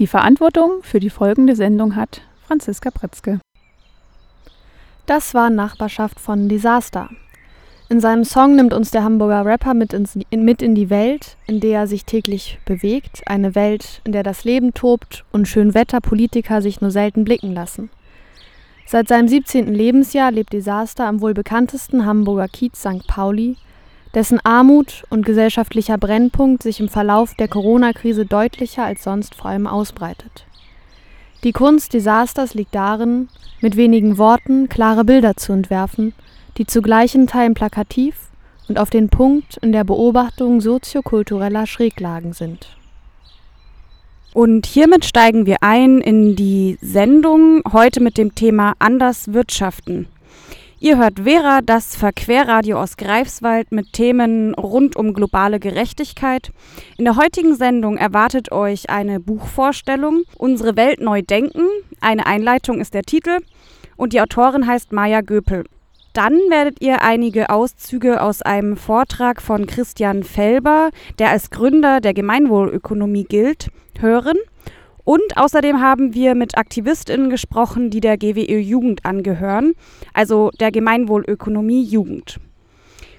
Die Verantwortung für die folgende Sendung hat Franziska Pretzke. Das war Nachbarschaft von Disaster. In seinem Song nimmt uns der Hamburger Rapper mit, ins, in, mit in die Welt, in der er sich täglich bewegt. Eine Welt, in der das Leben tobt und Schönwetterpolitiker sich nur selten blicken lassen. Seit seinem 17. Lebensjahr lebt Disaster am wohl bekanntesten Hamburger Kiez St. Pauli, dessen Armut und gesellschaftlicher Brennpunkt sich im Verlauf der Corona-Krise deutlicher als sonst vor allem ausbreitet. Die Kunst Disasters liegt darin, mit wenigen Worten klare Bilder zu entwerfen die zu gleichen Teilen plakativ und auf den Punkt in der Beobachtung soziokultureller Schräglagen sind. Und hiermit steigen wir ein in die Sendung heute mit dem Thema Anders Wirtschaften. Ihr hört Vera, das Verquerradio aus Greifswald mit Themen rund um globale Gerechtigkeit. In der heutigen Sendung erwartet euch eine Buchvorstellung, Unsere Welt neu denken. Eine Einleitung ist der Titel und die Autorin heißt Maja Göpel. Dann werdet ihr einige Auszüge aus einem Vortrag von Christian Felber, der als Gründer der Gemeinwohlökonomie gilt, hören. Und außerdem haben wir mit AktivistInnen gesprochen, die der GWÖ Jugend angehören, also der Gemeinwohlökonomie Jugend.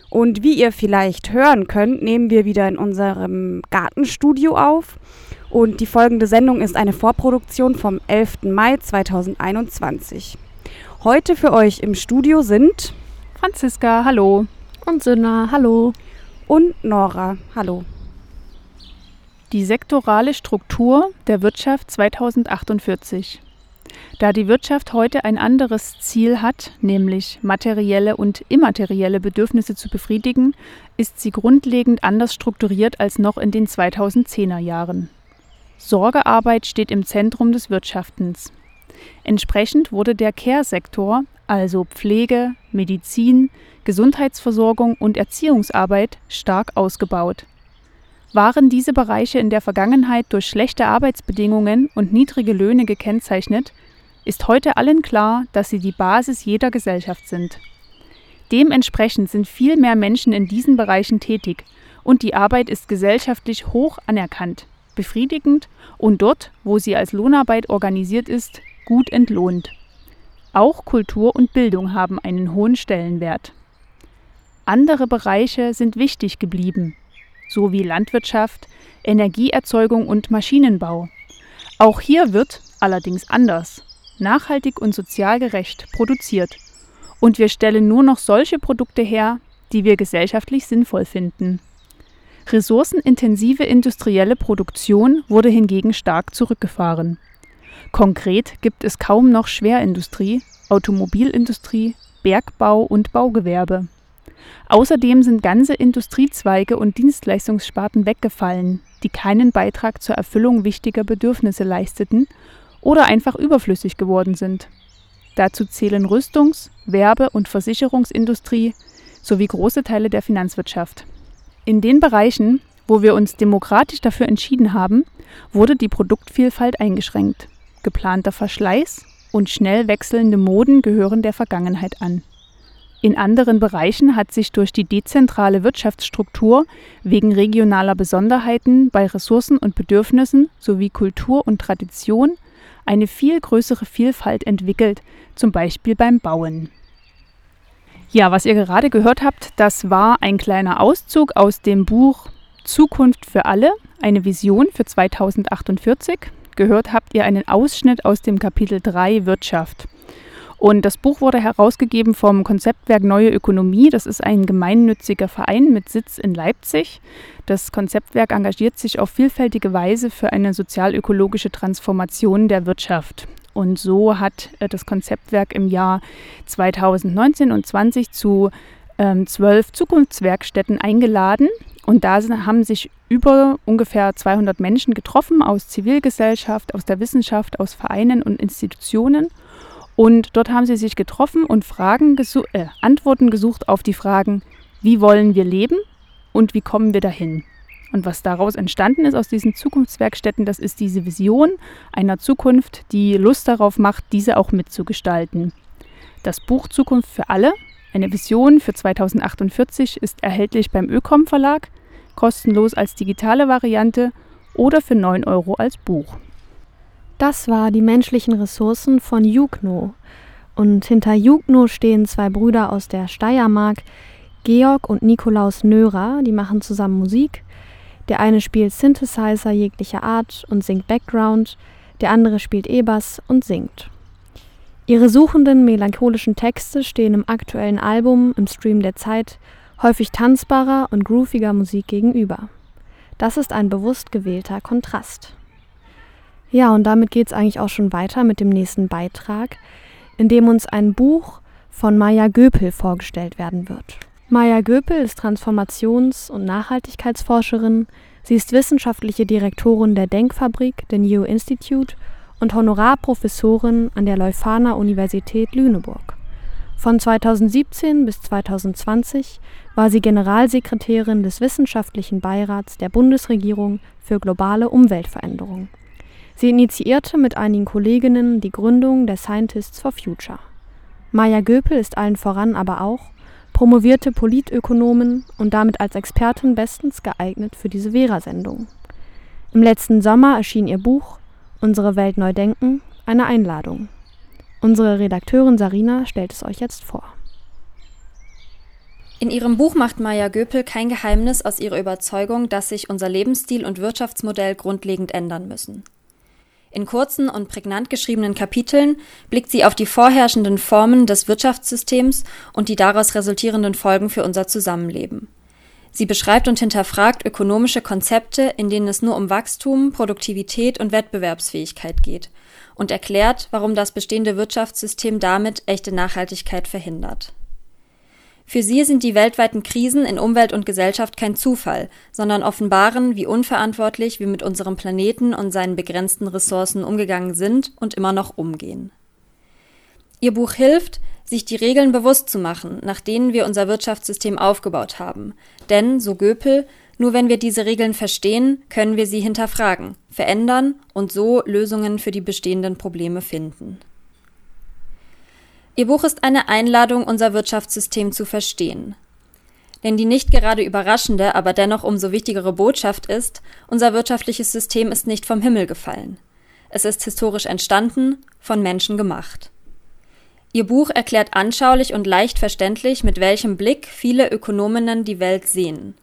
Und wie ihr vielleicht hören könnt, nehmen wir wieder in unserem Gartenstudio auf. Und die folgende Sendung ist eine Vorproduktion vom 11. Mai 2021. Heute für euch im Studio sind Franziska, hallo. Und Sünna, hallo. Und Nora, hallo. Die sektorale Struktur der Wirtschaft 2048. Da die Wirtschaft heute ein anderes Ziel hat, nämlich materielle und immaterielle Bedürfnisse zu befriedigen, ist sie grundlegend anders strukturiert als noch in den 2010er Jahren. Sorgearbeit steht im Zentrum des Wirtschaftens. Entsprechend wurde der Care-Sektor, also Pflege, Medizin, Gesundheitsversorgung und Erziehungsarbeit, stark ausgebaut. Waren diese Bereiche in der Vergangenheit durch schlechte Arbeitsbedingungen und niedrige Löhne gekennzeichnet, ist heute allen klar, dass sie die Basis jeder Gesellschaft sind. Dementsprechend sind viel mehr Menschen in diesen Bereichen tätig und die Arbeit ist gesellschaftlich hoch anerkannt, befriedigend und dort, wo sie als Lohnarbeit organisiert ist, gut entlohnt. Auch Kultur und Bildung haben einen hohen Stellenwert. Andere Bereiche sind wichtig geblieben, so wie Landwirtschaft, Energieerzeugung und Maschinenbau. Auch hier wird, allerdings anders, nachhaltig und sozial gerecht produziert. Und wir stellen nur noch solche Produkte her, die wir gesellschaftlich sinnvoll finden. Ressourcenintensive industrielle Produktion wurde hingegen stark zurückgefahren. Konkret gibt es kaum noch Schwerindustrie, Automobilindustrie, Bergbau und Baugewerbe. Außerdem sind ganze Industriezweige und Dienstleistungssparten weggefallen, die keinen Beitrag zur Erfüllung wichtiger Bedürfnisse leisteten oder einfach überflüssig geworden sind. Dazu zählen Rüstungs-, Werbe- und Versicherungsindustrie sowie große Teile der Finanzwirtschaft. In den Bereichen, wo wir uns demokratisch dafür entschieden haben, wurde die Produktvielfalt eingeschränkt. Geplanter Verschleiß und schnell wechselnde Moden gehören der Vergangenheit an. In anderen Bereichen hat sich durch die dezentrale Wirtschaftsstruktur wegen regionaler Besonderheiten bei Ressourcen und Bedürfnissen sowie Kultur und Tradition eine viel größere Vielfalt entwickelt, zum Beispiel beim Bauen. Ja, was ihr gerade gehört habt, das war ein kleiner Auszug aus dem Buch Zukunft für alle, eine Vision für 2048 gehört habt ihr einen Ausschnitt aus dem Kapitel 3 Wirtschaft. Und das Buch wurde herausgegeben vom Konzeptwerk Neue Ökonomie. Das ist ein gemeinnütziger Verein mit Sitz in Leipzig. Das Konzeptwerk engagiert sich auf vielfältige Weise für eine sozialökologische Transformation der Wirtschaft. Und so hat äh, das Konzeptwerk im Jahr 2019 und 20 zu ähm, zwölf Zukunftswerkstätten eingeladen. Und da haben sich über ungefähr 200 Menschen getroffen aus Zivilgesellschaft, aus der Wissenschaft, aus Vereinen und Institutionen. Und dort haben sie sich getroffen und Fragen gesu äh, Antworten gesucht auf die Fragen, wie wollen wir leben und wie kommen wir dahin. Und was daraus entstanden ist aus diesen Zukunftswerkstätten, das ist diese Vision einer Zukunft, die Lust darauf macht, diese auch mitzugestalten. Das Buch Zukunft für alle, eine Vision für 2048, ist erhältlich beim Ökom Verlag kostenlos als digitale Variante oder für 9 Euro als Buch. Das war die menschlichen Ressourcen von Jugno. Und hinter Jugno stehen zwei Brüder aus der Steiermark, Georg und Nikolaus Nörer, die machen zusammen Musik. Der eine spielt Synthesizer jeglicher Art und singt Background, der andere spielt E-Bass und singt. Ihre suchenden, melancholischen Texte stehen im aktuellen Album im Stream der Zeit häufig tanzbarer und grooviger Musik gegenüber. Das ist ein bewusst gewählter Kontrast. Ja, und damit geht es eigentlich auch schon weiter mit dem nächsten Beitrag, in dem uns ein Buch von Maya Göpel vorgestellt werden wird. Maya Göpel ist Transformations- und Nachhaltigkeitsforscherin. Sie ist wissenschaftliche Direktorin der Denkfabrik, der New Institute und Honorarprofessorin an der Leuphana Universität Lüneburg. Von 2017 bis 2020 war sie Generalsekretärin des Wissenschaftlichen Beirats der Bundesregierung für globale Umweltveränderung. Sie initiierte mit einigen Kolleginnen die Gründung der Scientists for Future. Maya Göpel ist allen voran aber auch promovierte Politökonomin und damit als Expertin bestens geeignet für diese Vera-Sendung. Im letzten Sommer erschien ihr Buch Unsere Welt neu denken, eine Einladung. Unsere Redakteurin Sarina stellt es euch jetzt vor. In ihrem Buch macht Maya Göpel kein Geheimnis aus ihrer Überzeugung, dass sich unser Lebensstil und Wirtschaftsmodell grundlegend ändern müssen. In kurzen und prägnant geschriebenen Kapiteln blickt sie auf die vorherrschenden Formen des Wirtschaftssystems und die daraus resultierenden Folgen für unser Zusammenleben. Sie beschreibt und hinterfragt ökonomische Konzepte, in denen es nur um Wachstum, Produktivität und Wettbewerbsfähigkeit geht und erklärt, warum das bestehende Wirtschaftssystem damit echte Nachhaltigkeit verhindert. Für sie sind die weltweiten Krisen in Umwelt und Gesellschaft kein Zufall, sondern offenbaren, wie unverantwortlich wir mit unserem Planeten und seinen begrenzten Ressourcen umgegangen sind und immer noch umgehen. Ihr Buch hilft, sich die Regeln bewusst zu machen, nach denen wir unser Wirtschaftssystem aufgebaut haben. Denn, so Göpel, nur wenn wir diese Regeln verstehen, können wir sie hinterfragen, verändern und so Lösungen für die bestehenden Probleme finden. Ihr Buch ist eine Einladung, unser Wirtschaftssystem zu verstehen. Denn die nicht gerade überraschende, aber dennoch umso wichtigere Botschaft ist, unser wirtschaftliches System ist nicht vom Himmel gefallen. Es ist historisch entstanden, von Menschen gemacht. Ihr Buch erklärt anschaulich und leicht verständlich, mit welchem Blick viele Ökonominnen die Welt sehen.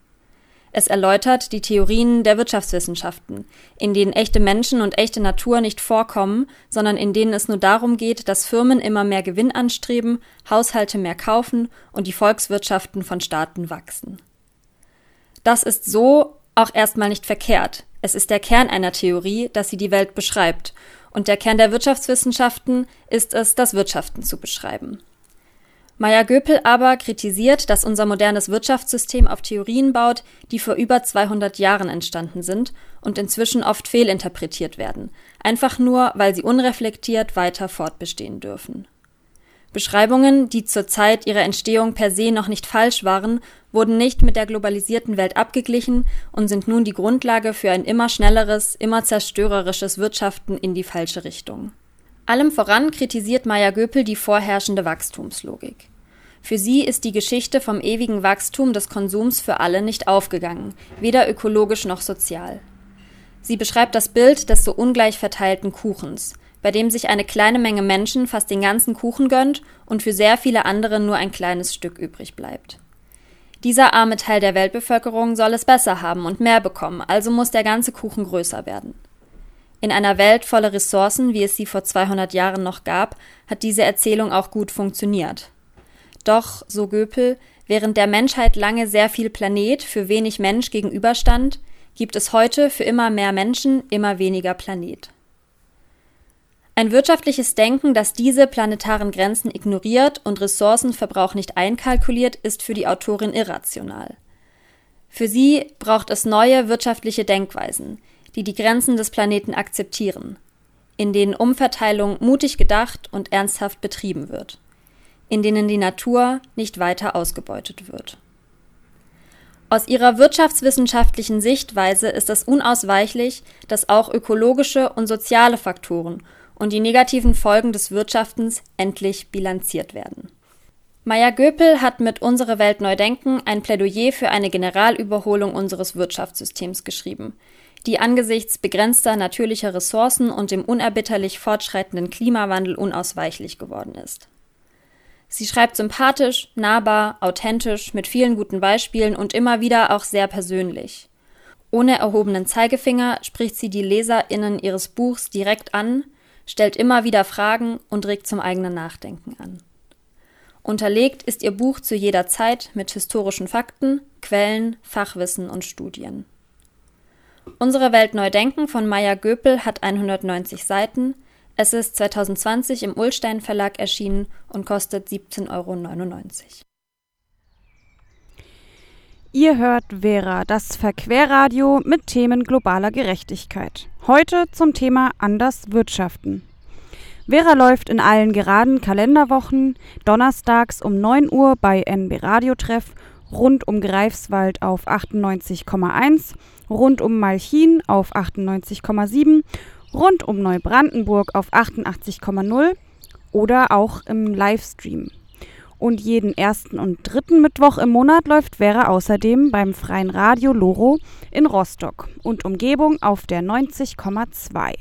Es erläutert die Theorien der Wirtschaftswissenschaften, in denen echte Menschen und echte Natur nicht vorkommen, sondern in denen es nur darum geht, dass Firmen immer mehr Gewinn anstreben, Haushalte mehr kaufen und die Volkswirtschaften von Staaten wachsen. Das ist so auch erstmal nicht verkehrt. Es ist der Kern einer Theorie, dass sie die Welt beschreibt und der Kern der Wirtschaftswissenschaften ist es, das Wirtschaften zu beschreiben. Maya Göpel aber kritisiert, dass unser modernes Wirtschaftssystem auf Theorien baut, die vor über 200 Jahren entstanden sind und inzwischen oft fehlinterpretiert werden, einfach nur, weil sie unreflektiert weiter fortbestehen dürfen. Beschreibungen, die zur Zeit ihrer Entstehung per se noch nicht falsch waren, wurden nicht mit der globalisierten Welt abgeglichen und sind nun die Grundlage für ein immer schnelleres, immer zerstörerisches Wirtschaften in die falsche Richtung. Allem voran kritisiert Maya Göpel die vorherrschende Wachstumslogik. Für sie ist die Geschichte vom ewigen Wachstum des Konsums für alle nicht aufgegangen, weder ökologisch noch sozial. Sie beschreibt das Bild des so ungleich verteilten Kuchens, bei dem sich eine kleine Menge Menschen fast den ganzen Kuchen gönnt und für sehr viele andere nur ein kleines Stück übrig bleibt. Dieser arme Teil der Weltbevölkerung soll es besser haben und mehr bekommen, also muss der ganze Kuchen größer werden. In einer Welt voller Ressourcen, wie es sie vor 200 Jahren noch gab, hat diese Erzählung auch gut funktioniert. Doch, so Göpel, während der Menschheit lange sehr viel Planet für wenig Mensch gegenüberstand, gibt es heute für immer mehr Menschen immer weniger Planet. Ein wirtschaftliches Denken, das diese planetaren Grenzen ignoriert und Ressourcenverbrauch nicht einkalkuliert, ist für die Autorin irrational. Für sie braucht es neue wirtschaftliche Denkweisen, die die Grenzen des Planeten akzeptieren, in denen Umverteilung mutig gedacht und ernsthaft betrieben wird, in denen die Natur nicht weiter ausgebeutet wird. Aus ihrer wirtschaftswissenschaftlichen Sichtweise ist es unausweichlich, dass auch ökologische und soziale Faktoren und die negativen Folgen des Wirtschaftens endlich bilanziert werden. Maya Göpel hat mit Unsere Welt neu denken ein Plädoyer für eine Generalüberholung unseres Wirtschaftssystems geschrieben. die angesichts begrenzter natürlicher Ressourcen und dem unerbitterlich fortschreitenden Klimawandel unausweichlich geworden ist. Sie schreibt sympathisch, nahbar, authentisch, mit vielen guten Beispielen und immer wieder auch sehr persönlich. Ohne erhobenen Zeigefinger spricht sie die LeserInnen ihres Buchs direkt an, stellt immer wieder Fragen und regt zum eigenen Nachdenken an. Unterlegt ist ihr Buch zu jeder Zeit mit historischen Fakten, Quellen, Fachwissen und Studien. Unsere Welt neu denken von Maya Göpel hat 190 Seiten. Es ist 2020 im Ullstein Verlag erschienen und kostet 17,99 Euro. Ihr hört Vera, das Verquerradio mit Themen globaler Gerechtigkeit. Heute zum Thema Anders Wirtschaften. Vera läuft in allen geraden Kalenderwochen donnerstags um 9 Uhr bei NB Radiotreff rund um Greifswald auf 98,1, rund um Malchin auf 98,7, rund um Neubrandenburg auf 88,0 oder auch im Livestream. Und jeden ersten und dritten Mittwoch im Monat läuft Vera außerdem beim Freien Radio Loro in Rostock und Umgebung auf der 90,2.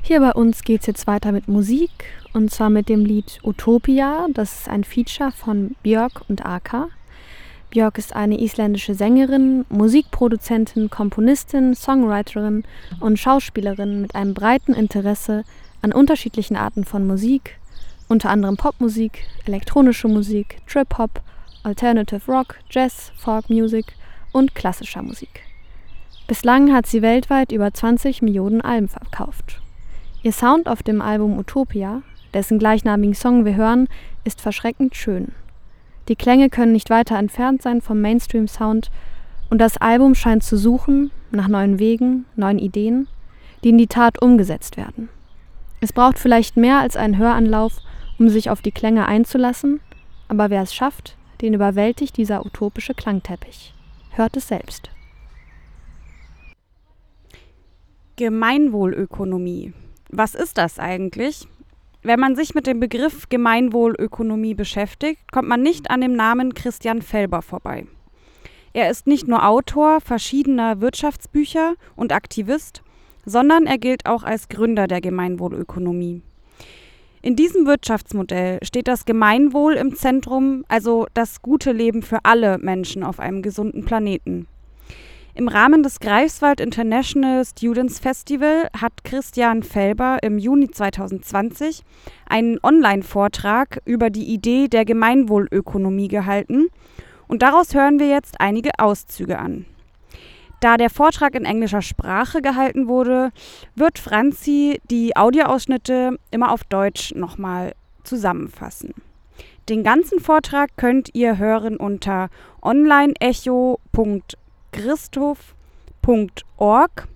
Hier bei uns geht es jetzt weiter mit Musik und zwar mit dem Lied Utopia. Das ist ein Feature von Björk und Aka. Björk ist eine isländische Sängerin, Musikproduzentin, Komponistin, Songwriterin und Schauspielerin mit einem breiten Interesse an unterschiedlichen Arten von Musik, unter anderem Popmusik, elektronische Musik, Trip-Hop, Alternative Rock, Jazz, Folk Music und klassischer Musik. Bislang hat sie weltweit über 20 Millionen Alben verkauft. Ihr Sound auf dem Album Utopia, dessen gleichnamigen Song wir hören, ist verschreckend schön. Die Klänge können nicht weiter entfernt sein vom Mainstream-Sound und das Album scheint zu suchen nach neuen Wegen, neuen Ideen, die in die Tat umgesetzt werden. Es braucht vielleicht mehr als einen Höranlauf, um sich auf die Klänge einzulassen, aber wer es schafft, den überwältigt dieser utopische Klangteppich. Hört es selbst. Gemeinwohlökonomie was ist das eigentlich? Wenn man sich mit dem Begriff Gemeinwohlökonomie beschäftigt, kommt man nicht an dem Namen Christian Felber vorbei. Er ist nicht nur Autor verschiedener Wirtschaftsbücher und Aktivist, sondern er gilt auch als Gründer der Gemeinwohlökonomie. In diesem Wirtschaftsmodell steht das Gemeinwohl im Zentrum, also das gute Leben für alle Menschen auf einem gesunden Planeten. Im Rahmen des Greifswald International Students Festival hat Christian Felber im Juni 2020 einen Online-Vortrag über die Idee der Gemeinwohlökonomie gehalten und daraus hören wir jetzt einige Auszüge an. Da der Vortrag in englischer Sprache gehalten wurde, wird Franzi die Audioausschnitte immer auf Deutsch nochmal zusammenfassen. Den ganzen Vortrag könnt ihr hören unter onlineecho.de christoph.org.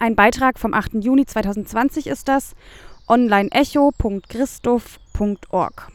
Ein Beitrag vom 8. Juni 2020 ist das. onlineecho.christoph.org.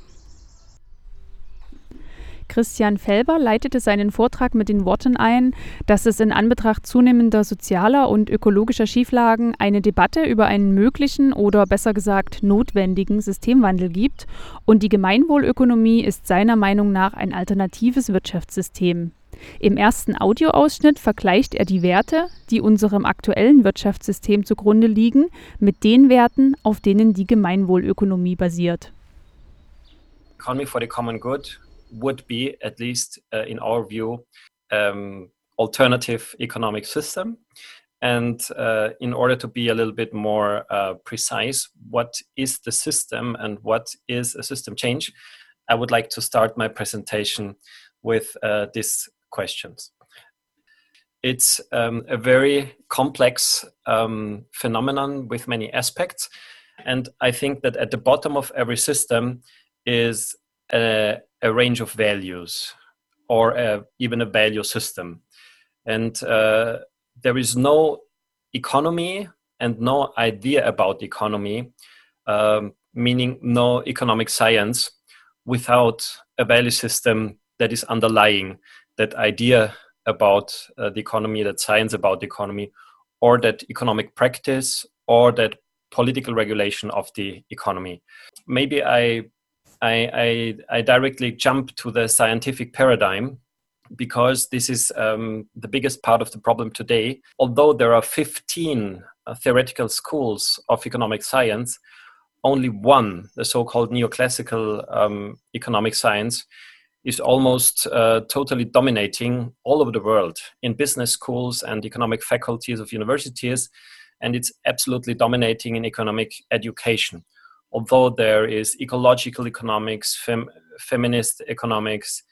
Christian Felber leitete seinen Vortrag mit den Worten ein, dass es in Anbetracht zunehmender sozialer und ökologischer Schieflagen eine Debatte über einen möglichen oder besser gesagt notwendigen Systemwandel gibt und die Gemeinwohlökonomie ist seiner Meinung nach ein alternatives Wirtschaftssystem. Im ersten Audioausschnitt vergleicht er die Werte, die unserem aktuellen Wirtschaftssystem zugrunde liegen, mit den Werten, auf denen die Gemeinwohlökonomie basiert. Economy for the common good would be, at least uh, in our view, um, alternative economic system. And uh, in order to be a little bit more uh, precise, what is the system and what is a system change? I would like to start my presentation with uh, this questions. It's um, a very complex um, phenomenon with many aspects. And I think that at the bottom of every system is a, a range of values or a, even a value system. And uh, there is no economy and no idea about economy, um, meaning no economic science, without a value system that is underlying that idea about uh, the economy, that science about the economy, or that economic practice, or that political regulation of the economy. Maybe I, I, I, I directly jump to the scientific paradigm because this is um, the biggest part of the problem today. Although there are 15 uh, theoretical schools of economic science, only one, the so called neoclassical um, economic science, is almost uh, totally dominating all over the world in business schools and economic faculties of universities. And it's absolutely dominating in economic education. Although there is ecological economics, fem- feminist economics,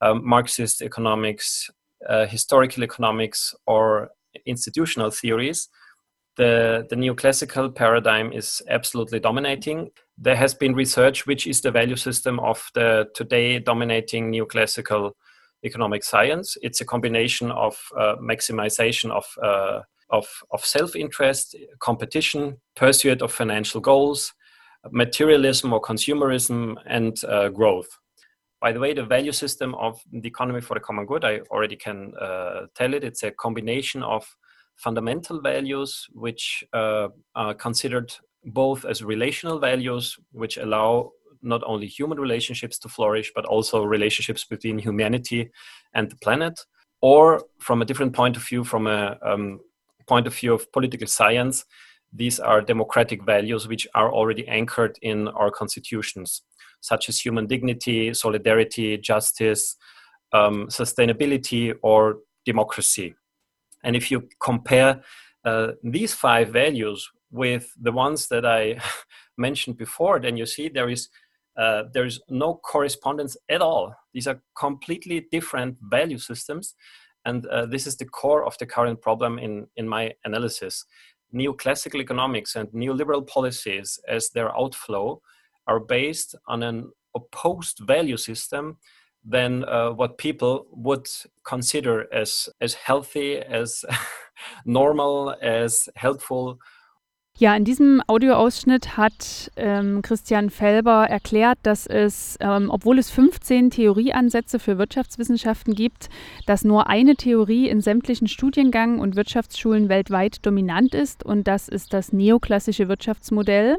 um, Marxist economics, uh, historical economics, or institutional theories, the, the neoclassical paradigm is absolutely dominating. There has been research which is the value system of the today dominating neoclassical economic science. It's a combination of uh, maximization of, uh, of, of self interest, competition, pursuit of financial goals, materialism or consumerism, and uh, growth. By the way, the value system of the economy for the common good, I already can uh, tell it. It's a combination of fundamental values, which uh, are considered both as relational values, which allow not only human relationships to flourish, but also relationships between humanity and the planet, or from a different point of view, from a um, point of view of political science, these are democratic values which are already anchored in our constitutions, such as human dignity, solidarity, justice, um, sustainability, or democracy. And if you compare uh, these five values with the ones that I mentioned before, then you see there is uh, there is no correspondence at all. These are completely different value systems, and uh, this is the core of the current problem in in my analysis. Neoclassical economics and neoliberal policies, as their outflow, are based on an opposed value system than uh, what people would consider as as healthy, as normal, as helpful Ja, in diesem Audioausschnitt hat ähm, Christian Felber erklärt, dass es, ähm, obwohl es 15 Theorieansätze für Wirtschaftswissenschaften gibt, dass nur eine Theorie in sämtlichen Studiengängen und Wirtschaftsschulen weltweit dominant ist und das ist das neoklassische Wirtschaftsmodell.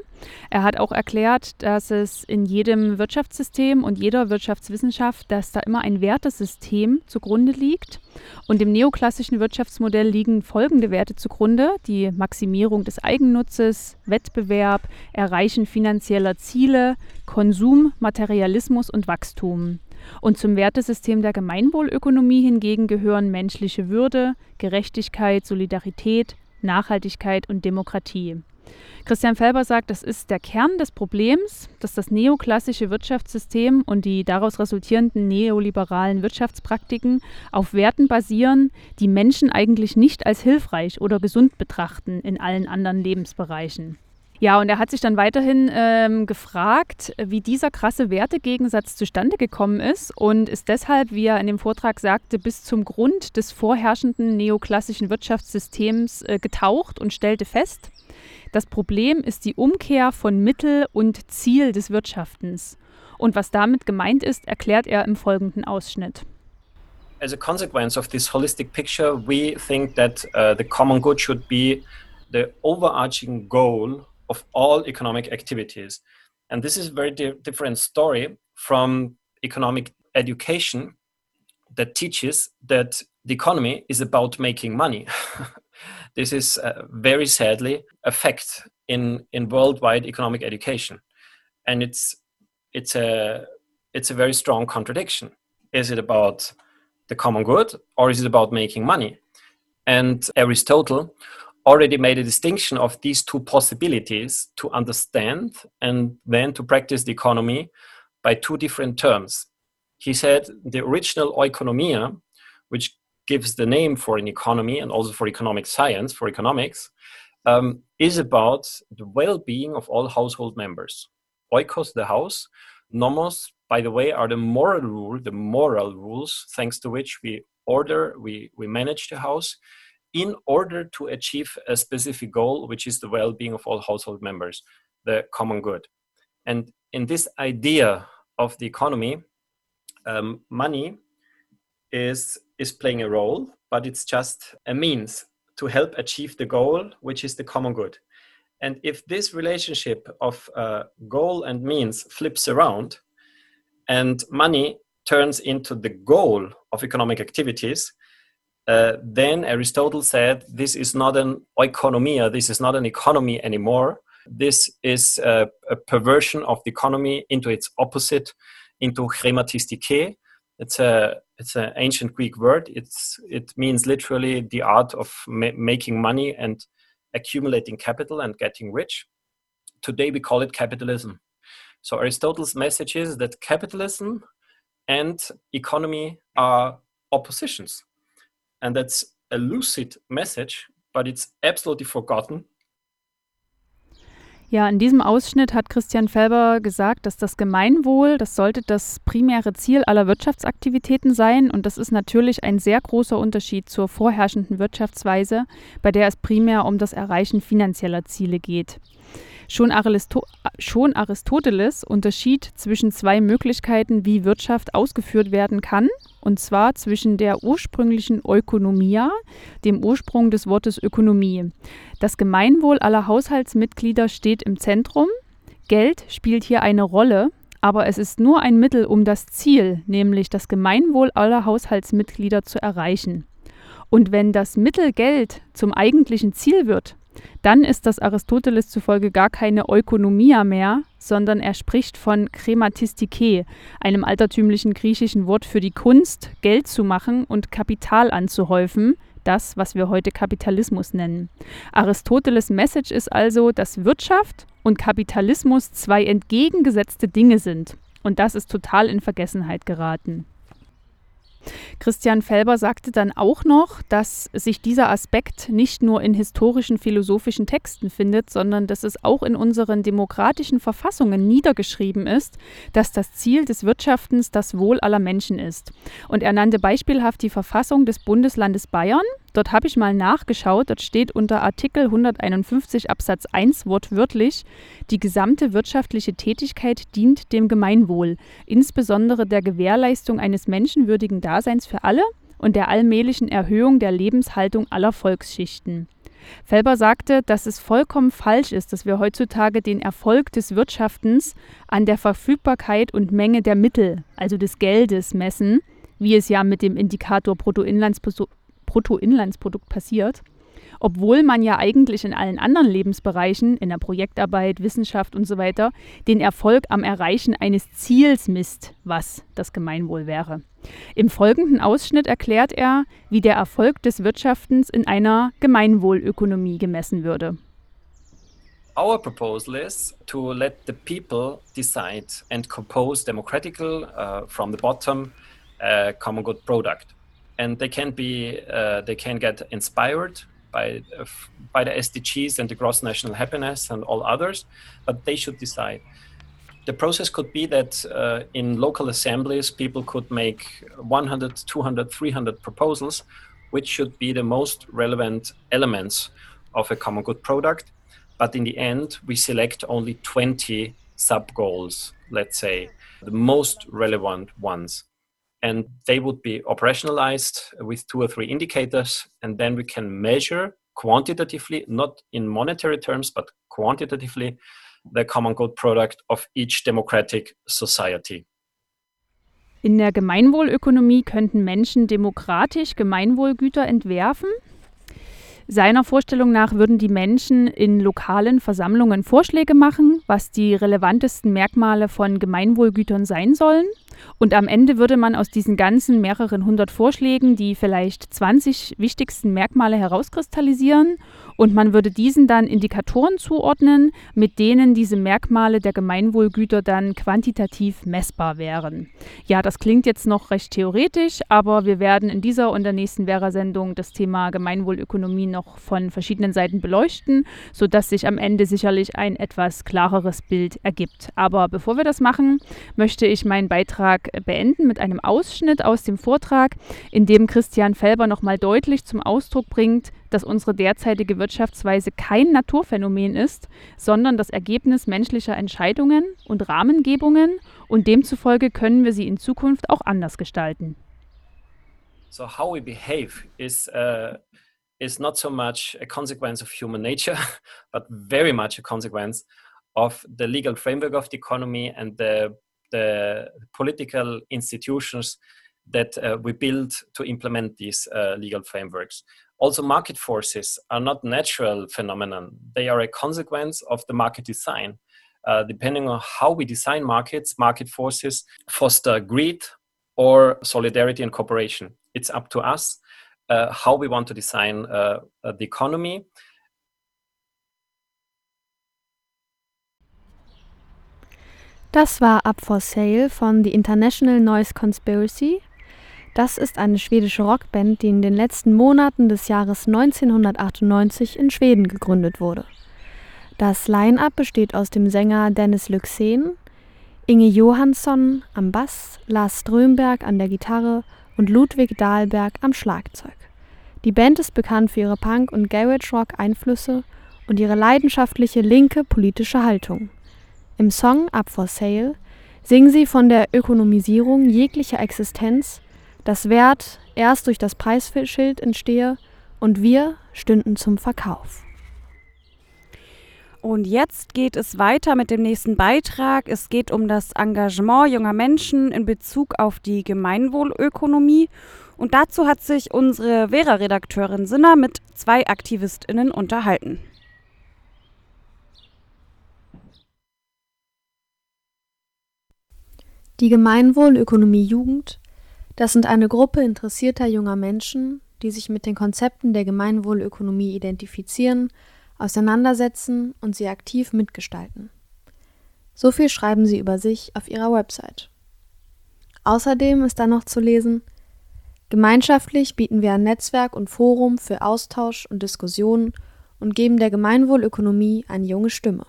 Er hat auch erklärt, dass es in jedem Wirtschaftssystem und jeder Wirtschaftswissenschaft, dass da immer ein Wertesystem zugrunde liegt. Und im neoklassischen Wirtschaftsmodell liegen folgende Werte zugrunde: die Maximierung des Eigennutzes, Wettbewerb, Erreichen finanzieller Ziele, Konsum, Materialismus und Wachstum. Und zum Wertesystem der Gemeinwohlökonomie hingegen gehören menschliche Würde, Gerechtigkeit, Solidarität, Nachhaltigkeit und Demokratie. Christian Felber sagt, das ist der Kern des Problems, dass das neoklassische Wirtschaftssystem und die daraus resultierenden neoliberalen Wirtschaftspraktiken auf Werten basieren, die Menschen eigentlich nicht als hilfreich oder gesund betrachten in allen anderen Lebensbereichen. Ja, und er hat sich dann weiterhin ähm, gefragt, wie dieser krasse Wertegegensatz zustande gekommen ist und ist deshalb, wie er in dem Vortrag sagte, bis zum Grund des vorherrschenden neoklassischen Wirtschaftssystems äh, getaucht und stellte fest, das Problem ist die Umkehr von Mittel und Ziel des Wirtschaftens. Und was damit gemeint ist, erklärt er im folgenden Ausschnitt. As a consequence of this holistic picture, we think that uh, the common good should be the overarching goal of all economic activities. And this is a very di different story from economic education that teaches that the economy is about making money. This is uh, very sadly a fact in, in worldwide economic education. And it's, it's, a, it's a very strong contradiction. Is it about the common good or is it about making money? And Aristotle already made a distinction of these two possibilities to understand and then to practice the economy by two different terms. He said the original oikonomia, which gives the name for an economy and also for economic science, for economics, um, is about the well being of all household members. Oikos, the house, nomos, by the way, are the moral rule, the moral rules, thanks to which we order, we, we manage the house in order to achieve a specific goal, which is the well being of all household members, the common good. And in this idea of the economy, um, money is is playing a role, but it's just a means to help achieve the goal, which is the common good. And if this relationship of uh, goal and means flips around, and money turns into the goal of economic activities, uh, then Aristotle said this is not an oikonomia, this is not an economy anymore. This is a, a perversion of the economy into its opposite, into chrematistike. It's a it's an ancient Greek word. It's it means literally the art of ma making money and accumulating capital and getting rich. Today we call it capitalism. So Aristotle's message is that capitalism and economy are oppositions. And that's a lucid message, but it's absolutely forgotten. Ja, in diesem Ausschnitt hat Christian Felber gesagt, dass das Gemeinwohl, das sollte das primäre Ziel aller Wirtschaftsaktivitäten sein. Und das ist natürlich ein sehr großer Unterschied zur vorherrschenden Wirtschaftsweise, bei der es primär um das Erreichen finanzieller Ziele geht. Schon, Aristo schon Aristoteles unterschied zwischen zwei Möglichkeiten, wie Wirtschaft ausgeführt werden kann, und zwar zwischen der ursprünglichen Ökonomia, dem Ursprung des Wortes Ökonomie. Das Gemeinwohl aller Haushaltsmitglieder steht im Zentrum, Geld spielt hier eine Rolle, aber es ist nur ein Mittel, um das Ziel, nämlich das Gemeinwohl aller Haushaltsmitglieder zu erreichen. Und wenn das Mittel Geld zum eigentlichen Ziel wird, dann ist das Aristoteles zufolge gar keine Ökonomia mehr, sondern er spricht von Krematistike, einem altertümlichen griechischen Wort für die Kunst, Geld zu machen und Kapital anzuhäufen, das, was wir heute Kapitalismus nennen. Aristoteles Message ist also, dass Wirtschaft und Kapitalismus zwei entgegengesetzte Dinge sind. Und das ist total in Vergessenheit geraten. Christian Felber sagte dann auch noch, dass sich dieser Aspekt nicht nur in historischen philosophischen Texten findet, sondern dass es auch in unseren demokratischen Verfassungen niedergeschrieben ist, dass das Ziel des Wirtschaftens das Wohl aller Menschen ist. Und er nannte beispielhaft die Verfassung des Bundeslandes Bayern, Dort habe ich mal nachgeschaut, dort steht unter Artikel 151 Absatz 1 wortwörtlich, die gesamte wirtschaftliche Tätigkeit dient dem Gemeinwohl, insbesondere der Gewährleistung eines menschenwürdigen Daseins für alle und der allmählichen Erhöhung der Lebenshaltung aller Volksschichten. Felber sagte, dass es vollkommen falsch ist, dass wir heutzutage den Erfolg des Wirtschaftens an der Verfügbarkeit und Menge der Mittel, also des Geldes, messen, wie es ja mit dem Indikator Bruttoinlandsprodukt Bruttoinlandsprodukt passiert, obwohl man ja eigentlich in allen anderen Lebensbereichen, in der Projektarbeit, Wissenschaft und so weiter, den Erfolg am Erreichen eines Ziels misst, was das Gemeinwohl wäre. Im folgenden Ausschnitt erklärt er, wie der Erfolg des Wirtschaftens in einer Gemeinwohlökonomie gemessen würde. Our proposal is to let the people decide and compose democratical uh, from the bottom uh, common good product. And they can be uh, they can get inspired by uh, by the SDGs and the gross national happiness and all others, but they should decide. The process could be that uh, in local assemblies, people could make 100, 200, 300 proposals, which should be the most relevant elements of a common good product. But in the end, we select only 20 sub goals, let's say, the most relevant ones and they would be operationalized with two or three indicators and then we can measure quantitatively not in monetary terms but quantitatively the common good product of each democratic society In der Gemeinwohlökonomie könnten Menschen demokratisch Gemeinwohlgüter entwerfen. Seiner Vorstellung nach würden die Menschen in lokalen Versammlungen Vorschläge machen, was die relevantesten Merkmale von Gemeinwohlgütern sein sollen. Und am Ende würde man aus diesen ganzen mehreren hundert Vorschlägen die vielleicht 20 wichtigsten Merkmale herauskristallisieren und man würde diesen dann Indikatoren zuordnen, mit denen diese Merkmale der Gemeinwohlgüter dann quantitativ messbar wären. Ja, das klingt jetzt noch recht theoretisch, aber wir werden in dieser und der nächsten Vera-Sendung das Thema Gemeinwohlökonomie noch von verschiedenen Seiten beleuchten, sodass sich am Ende sicherlich ein etwas klareres Bild ergibt. Aber bevor wir das machen, möchte ich meinen Beitrag beenden mit einem Ausschnitt aus dem Vortrag, in dem Christian Felber nochmal deutlich zum Ausdruck bringt, dass unsere derzeitige Wirtschaftsweise kein Naturphänomen ist, sondern das Ergebnis menschlicher Entscheidungen und Rahmengebungen und demzufolge können wir sie in Zukunft auch anders gestalten. So how we behave is uh, is not so much a consequence of human nature, but very much a consequence of the legal framework of the economy and the the political institutions that uh, we build to implement these uh, legal frameworks. Also, market forces are not natural phenomenon. They are a consequence of the market design. Uh, depending on how we design markets, market forces foster greed or solidarity and cooperation. It's up to us uh, how we want to design uh, the economy. Das war Up for Sale von The International Noise Conspiracy. Das ist eine schwedische Rockband, die in den letzten Monaten des Jahres 1998 in Schweden gegründet wurde. Das Line-up besteht aus dem Sänger Dennis Lyxzén, Inge Johansson am Bass, Lars Strömberg an der Gitarre und Ludwig Dahlberg am Schlagzeug. Die Band ist bekannt für ihre Punk- und Garage-Rock-Einflüsse und ihre leidenschaftliche linke politische Haltung. Im Song Up for Sale singen sie von der Ökonomisierung jeglicher Existenz, dass Wert erst durch das Preisschild entstehe und wir stünden zum Verkauf. Und jetzt geht es weiter mit dem nächsten Beitrag. Es geht um das Engagement junger Menschen in Bezug auf die Gemeinwohlökonomie. Und dazu hat sich unsere Vera-Redakteurin Sinner mit zwei AktivistInnen unterhalten. Die Gemeinwohlökonomie Jugend, das sind eine Gruppe interessierter junger Menschen, die sich mit den Konzepten der Gemeinwohlökonomie identifizieren auseinandersetzen und sie aktiv mitgestalten. So viel schreiben sie über sich auf ihrer Website. Außerdem ist da noch zu lesen, gemeinschaftlich bieten wir ein Netzwerk und Forum für Austausch und Diskussionen und geben der Gemeinwohlökonomie eine junge Stimme.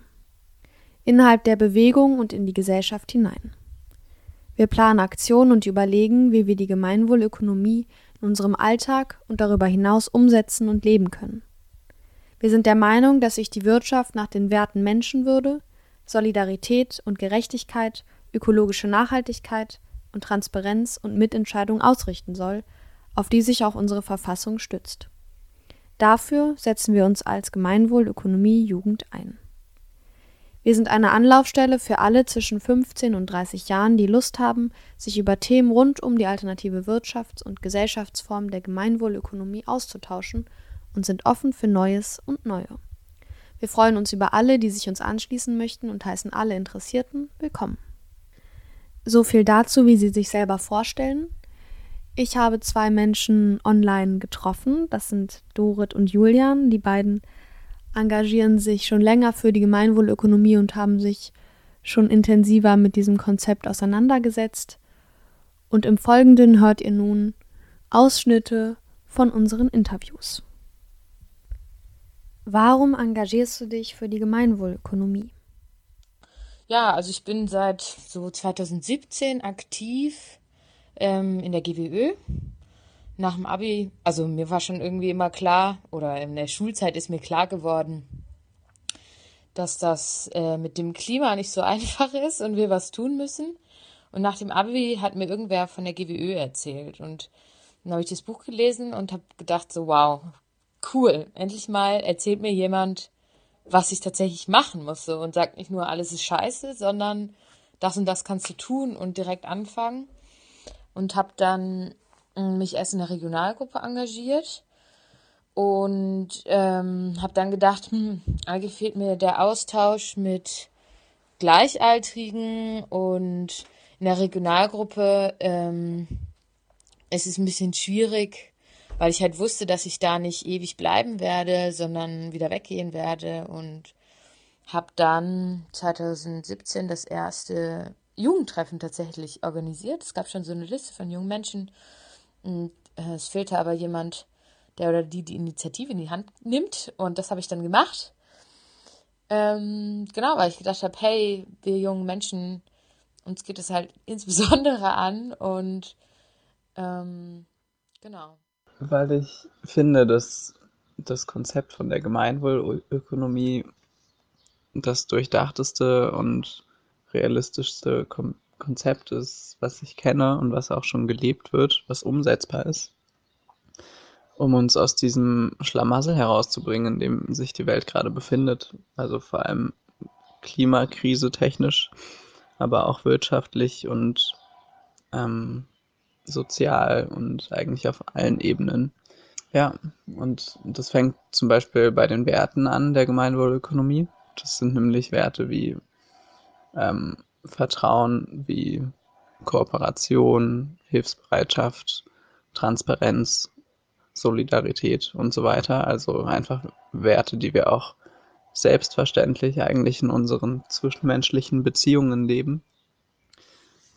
Innerhalb der Bewegung und in die Gesellschaft hinein. Wir planen Aktionen und überlegen, wie wir die Gemeinwohlökonomie in unserem Alltag und darüber hinaus umsetzen und leben können. Wir sind der Meinung, dass sich die Wirtschaft nach den Werten Menschenwürde, Solidarität und Gerechtigkeit, ökologische Nachhaltigkeit und Transparenz und Mitentscheidung ausrichten soll, auf die sich auch unsere Verfassung stützt. Dafür setzen wir uns als Gemeinwohlökonomie Jugend ein. Wir sind eine Anlaufstelle für alle zwischen 15 und 30 Jahren, die Lust haben, sich über Themen rund um die alternative Wirtschafts- und Gesellschaftsform der Gemeinwohlökonomie auszutauschen und sind offen für Neues und Neue. Wir freuen uns über alle, die sich uns anschließen möchten und heißen alle Interessierten willkommen. So viel dazu, wie sie sich selber vorstellen. Ich habe zwei Menschen online getroffen. Das sind Dorit und Julian. Die beiden engagieren sich schon länger für die Gemeinwohlökonomie und haben sich schon intensiver mit diesem Konzept auseinandergesetzt. Und im Folgenden hört ihr nun Ausschnitte von unseren Interviews. Warum engagierst du dich für die Gemeinwohlökonomie? Ja, also ich bin seit so 2017 aktiv ähm, in der GWÖ. Nach dem Abi, also mir war schon irgendwie immer klar, oder in der Schulzeit ist mir klar geworden, dass das äh, mit dem Klima nicht so einfach ist und wir was tun müssen. Und nach dem Abi hat mir irgendwer von der GWÖ erzählt. Und dann habe ich das Buch gelesen und habe gedacht, so wow, cool, endlich mal erzählt mir jemand, was ich tatsächlich machen musste und sagt nicht nur, alles ist scheiße, sondern das und das kannst du tun und direkt anfangen. Und habe dann mich erst in der Regionalgruppe engagiert und ähm, habe dann gedacht, hm, eigentlich fehlt mir der Austausch mit Gleichaltrigen und in der Regionalgruppe ähm, es ist ein bisschen schwierig, weil ich halt wusste, dass ich da nicht ewig bleiben werde, sondern wieder weggehen werde und habe dann 2017 das erste Jugendtreffen tatsächlich organisiert. Es gab schon so eine Liste von jungen Menschen äh, es fehlte aber jemand, der oder die die Initiative in die Hand nimmt. Und das habe ich dann gemacht. Ähm, genau, weil ich gedacht habe, hey, wir jungen Menschen, uns geht es halt insbesondere an. Und ähm, genau. Weil ich finde, dass das Konzept von der Gemeinwohlökonomie das durchdachteste und realistischste Kom Konzept ist, was ich kenne und was auch schon gelebt wird, was umsetzbar ist, um uns aus diesem Schlamassel herauszubringen, in dem sich die Welt gerade befindet. Also vor allem Klimakrise technisch, aber auch wirtschaftlich und ähm, sozial und eigentlich auf allen Ebenen. Ja, und das fängt zum Beispiel bei den Werten an der Gemeinwohlökonomie. Das sind nämlich Werte wie ähm, Vertrauen, wie Kooperation, Hilfsbereitschaft, Transparenz, Solidarität und so weiter. Also einfach Werte, die wir auch selbstverständlich eigentlich in unseren zwischenmenschlichen Beziehungen leben,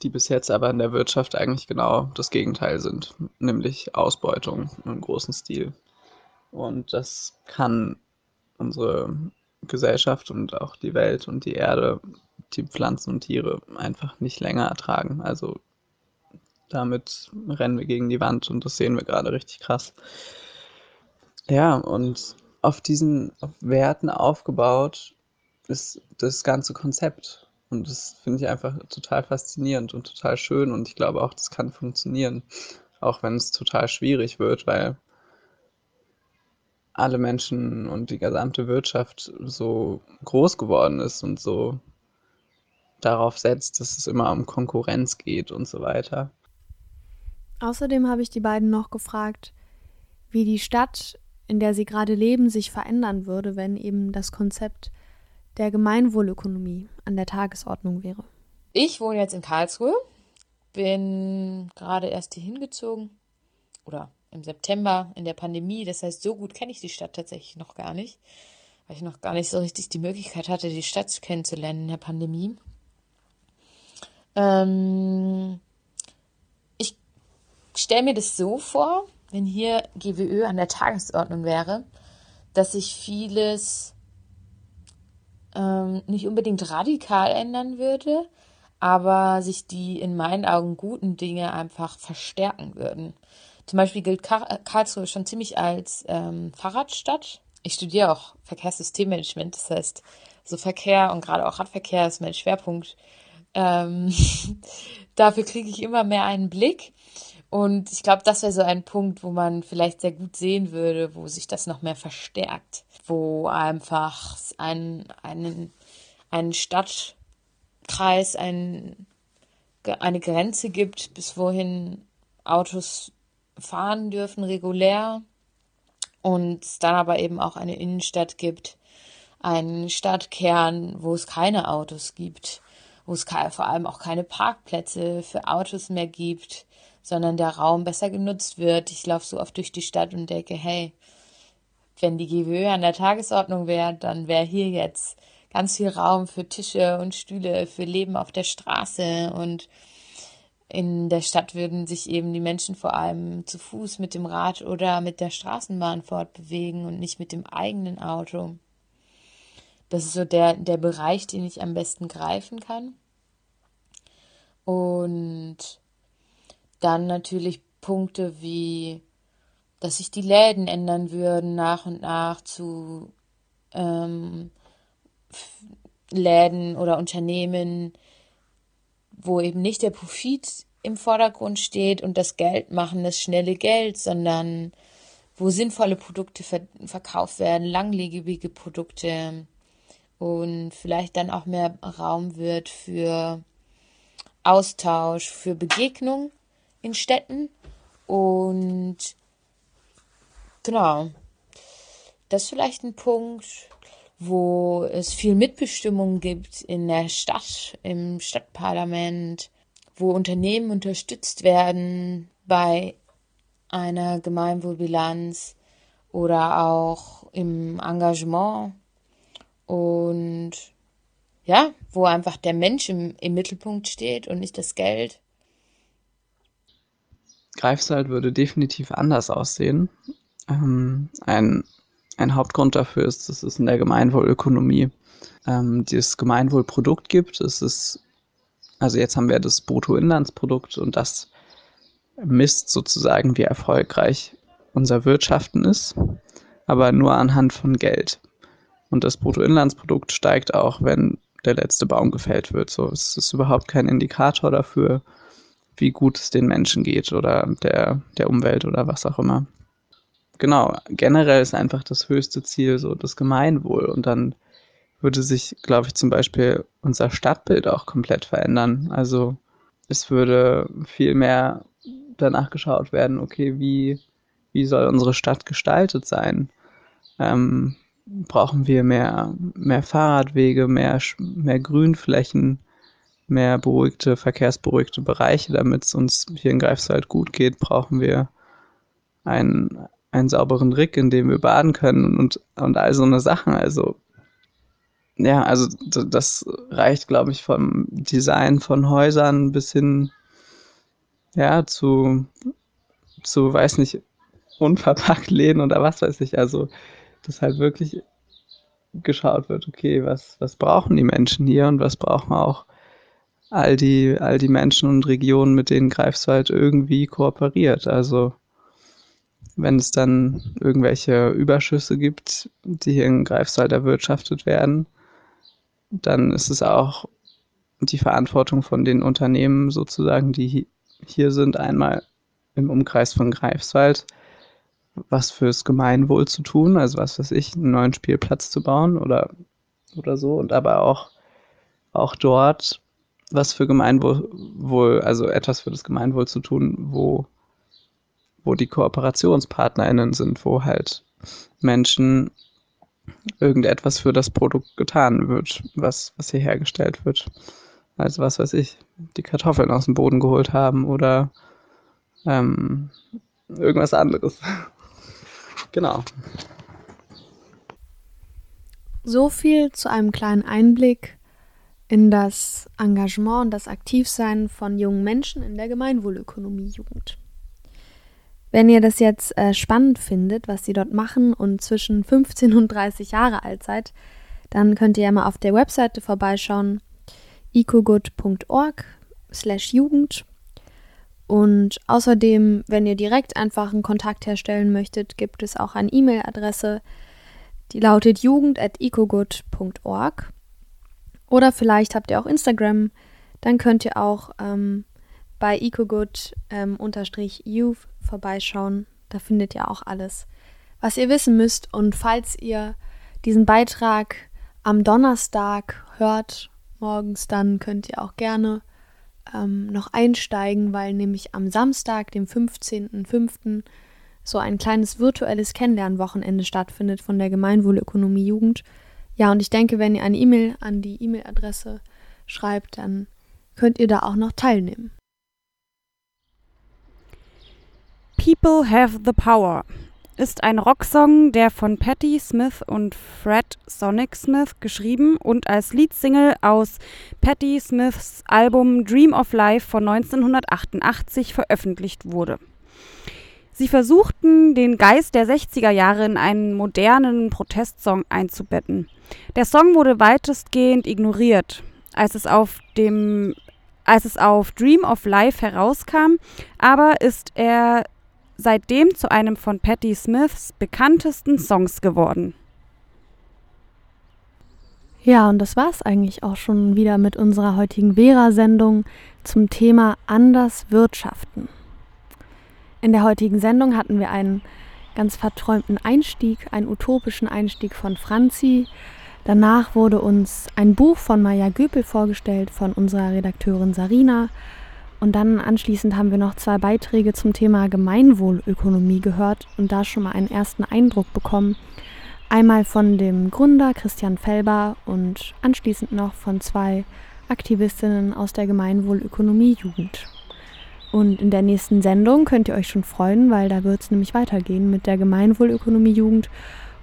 die bis jetzt aber in der Wirtschaft eigentlich genau das Gegenteil sind, nämlich Ausbeutung im großen Stil. Und das kann unsere Gesellschaft und auch die Welt und die Erde, die Pflanzen und Tiere einfach nicht länger ertragen. Also damit rennen wir gegen die Wand und das sehen wir gerade richtig krass. Ja, und auf diesen Werten aufgebaut ist das ganze Konzept. Und das finde ich einfach total faszinierend und total schön. Und ich glaube auch, das kann funktionieren. Auch wenn es total schwierig wird, weil alle Menschen und die gesamte Wirtschaft so groß geworden ist und so darauf setzt, dass es immer um Konkurrenz geht und so weiter. Außerdem habe ich die beiden noch gefragt, wie die Stadt, in der sie gerade leben, sich verändern würde, wenn eben das Konzept der Gemeinwohlökonomie an der Tagesordnung wäre. Ich wohne jetzt in Karlsruhe, bin gerade erst hier hingezogen oder im September in der Pandemie. Das heißt, so gut kenne ich die Stadt tatsächlich noch gar nicht, weil ich noch gar nicht so richtig die Möglichkeit hatte, die Stadt kennenzulernen in der Pandemie. Ähm, stelle mir das so vor, wenn hier GWÖ an der Tagesordnung wäre, dass sich vieles ähm, nicht unbedingt radikal ändern würde, aber sich die in meinen Augen guten Dinge einfach verstärken würden. Zum Beispiel gilt Kar Karlsruhe schon ziemlich als ähm, Fahrradstadt. Ich studiere auch Verkehrssystemmanagement, das heißt, so Verkehr und gerade auch Radverkehr ist mein Schwerpunkt. Ähm, dafür kriege ich immer mehr einen Blick. Und ich glaube, das wäre so ein Punkt, wo man vielleicht sehr gut sehen würde, wo sich das noch mehr verstärkt, wo einfach ein, einen, einen Stadtkreis, ein, eine Grenze gibt, bis wohin Autos fahren dürfen regulär. Und es dann aber eben auch eine Innenstadt gibt, einen Stadtkern, wo es keine Autos gibt, wo es vor allem auch keine Parkplätze für Autos mehr gibt sondern der Raum besser genutzt wird. Ich laufe so oft durch die Stadt und denke, hey, wenn die GWÖ an der Tagesordnung wäre, dann wäre hier jetzt ganz viel Raum für Tische und Stühle, für Leben auf der Straße und in der Stadt würden sich eben die Menschen vor allem zu Fuß mit dem Rad oder mit der Straßenbahn fortbewegen und nicht mit dem eigenen Auto. Das ist so der, der Bereich, den ich am besten greifen kann. Und dann natürlich Punkte wie, dass sich die Läden ändern würden nach und nach zu ähm, Läden oder Unternehmen, wo eben nicht der Profit im Vordergrund steht und das Geld machen, das schnelle Geld, sondern wo sinnvolle Produkte ver verkauft werden, langlebige Produkte. Und vielleicht dann auch mehr Raum wird für Austausch, für Begegnung in Städten. Und genau, das ist vielleicht ein Punkt, wo es viel Mitbestimmung gibt in der Stadt, im Stadtparlament, wo Unternehmen unterstützt werden bei einer Gemeinwohlbilanz oder auch im Engagement und ja, wo einfach der Mensch im, im Mittelpunkt steht und nicht das Geld. Greifswald würde definitiv anders aussehen. Ähm, ein, ein Hauptgrund dafür ist, dass es in der Gemeinwohlökonomie ähm, dieses Gemeinwohlprodukt gibt. Es ist, also jetzt haben wir das Bruttoinlandsprodukt und das misst sozusagen, wie erfolgreich unser Wirtschaften ist, aber nur anhand von Geld. Und das Bruttoinlandsprodukt steigt auch, wenn der letzte Baum gefällt wird. So, es ist überhaupt kein Indikator dafür, wie gut es den Menschen geht oder der, der Umwelt oder was auch immer. Genau, generell ist einfach das höchste Ziel so das Gemeinwohl und dann würde sich, glaube ich, zum Beispiel unser Stadtbild auch komplett verändern. Also es würde viel mehr danach geschaut werden, okay, wie, wie soll unsere Stadt gestaltet sein? Ähm, brauchen wir mehr, mehr Fahrradwege, mehr, mehr Grünflächen, mehr beruhigte, verkehrsberuhigte Bereiche, damit es uns hier in Greifswald gut geht, brauchen wir einen, einen sauberen Rick, in dem wir baden können und, und all so eine Sachen. Also ja, also das reicht, glaube ich, vom Design von Häusern bis hin ja, zu, zu, weiß nicht, unverpackt Läden oder was weiß ich. Also, dass halt wirklich geschaut wird, okay, was, was brauchen die Menschen hier und was brauchen auch all die, all die Menschen und Regionen, mit denen Greifswald irgendwie kooperiert. Also, wenn es dann irgendwelche Überschüsse gibt, die hier in Greifswald erwirtschaftet werden, dann ist es auch die Verantwortung von den Unternehmen sozusagen, die hier sind, einmal im Umkreis von Greifswald, was fürs Gemeinwohl zu tun, also was weiß ich, einen neuen Spielplatz zu bauen oder, oder so, und aber auch, auch dort was für Gemeinwohl, also etwas für das Gemeinwohl zu tun, wo, wo die KooperationspartnerInnen sind, wo halt Menschen irgendetwas für das Produkt getan wird, was, was hier hergestellt wird. Also was weiß ich, die Kartoffeln aus dem Boden geholt haben oder ähm, irgendwas anderes. Genau. So viel zu einem kleinen Einblick in das Engagement und das Aktivsein von jungen Menschen in der Gemeinwohlökonomie-Jugend. Wenn ihr das jetzt äh, spannend findet, was sie dort machen und zwischen 15 und 30 Jahre alt seid, dann könnt ihr ja mal auf der Webseite vorbeischauen, ecogood.org slash Jugend. Und außerdem, wenn ihr direkt einfach einen Kontakt herstellen möchtet, gibt es auch eine E-Mail-Adresse, die lautet jugend.ecogood.org. Oder vielleicht habt ihr auch Instagram, dann könnt ihr auch ähm, bei ecogood-youth ähm, vorbeischauen. Da findet ihr auch alles, was ihr wissen müsst. Und falls ihr diesen Beitrag am Donnerstag hört, morgens, dann könnt ihr auch gerne ähm, noch einsteigen, weil nämlich am Samstag, dem 15.05., so ein kleines virtuelles Kennenlernwochenende stattfindet von der Gemeinwohlökonomie Jugend. Ja, und ich denke, wenn ihr eine E-Mail an die E-Mail-Adresse schreibt, dann könnt ihr da auch noch teilnehmen. People Have the Power ist ein Rocksong, der von Patti Smith und Fred Sonic Smith geschrieben und als Leadsingle aus Patti Smiths Album Dream of Life von 1988 veröffentlicht wurde. Sie versuchten, den Geist der 60er Jahre in einen modernen Protestsong einzubetten. Der Song wurde weitestgehend ignoriert. Als es auf dem als es auf Dream of Life herauskam, aber ist er seitdem zu einem von Patti Smiths bekanntesten Songs geworden. Ja, und das war's eigentlich auch schon wieder mit unserer heutigen Vera-Sendung zum Thema Anders Wirtschaften. In der heutigen Sendung hatten wir einen ganz verträumten Einstieg, einen utopischen Einstieg von Franzi. Danach wurde uns ein Buch von Maja Göpel vorgestellt, von unserer Redakteurin Sarina. Und dann anschließend haben wir noch zwei Beiträge zum Thema Gemeinwohlökonomie gehört und da schon mal einen ersten Eindruck bekommen. Einmal von dem Gründer Christian Felber und anschließend noch von zwei Aktivistinnen aus der Gemeinwohlökonomie-Jugend. Und in der nächsten Sendung könnt ihr euch schon freuen, weil da wird es nämlich weitergehen mit der Gemeinwohlökonomie-Jugend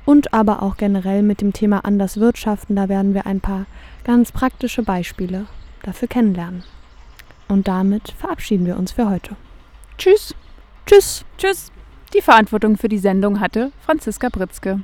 und aber auch generell mit dem Thema Anders Wirtschaften. Da werden wir ein paar ganz praktische Beispiele dafür kennenlernen. Und damit verabschieden wir uns für heute. Tschüss. Tschüss. Tschüss. Die Verantwortung für die Sendung hatte Franziska Britzke.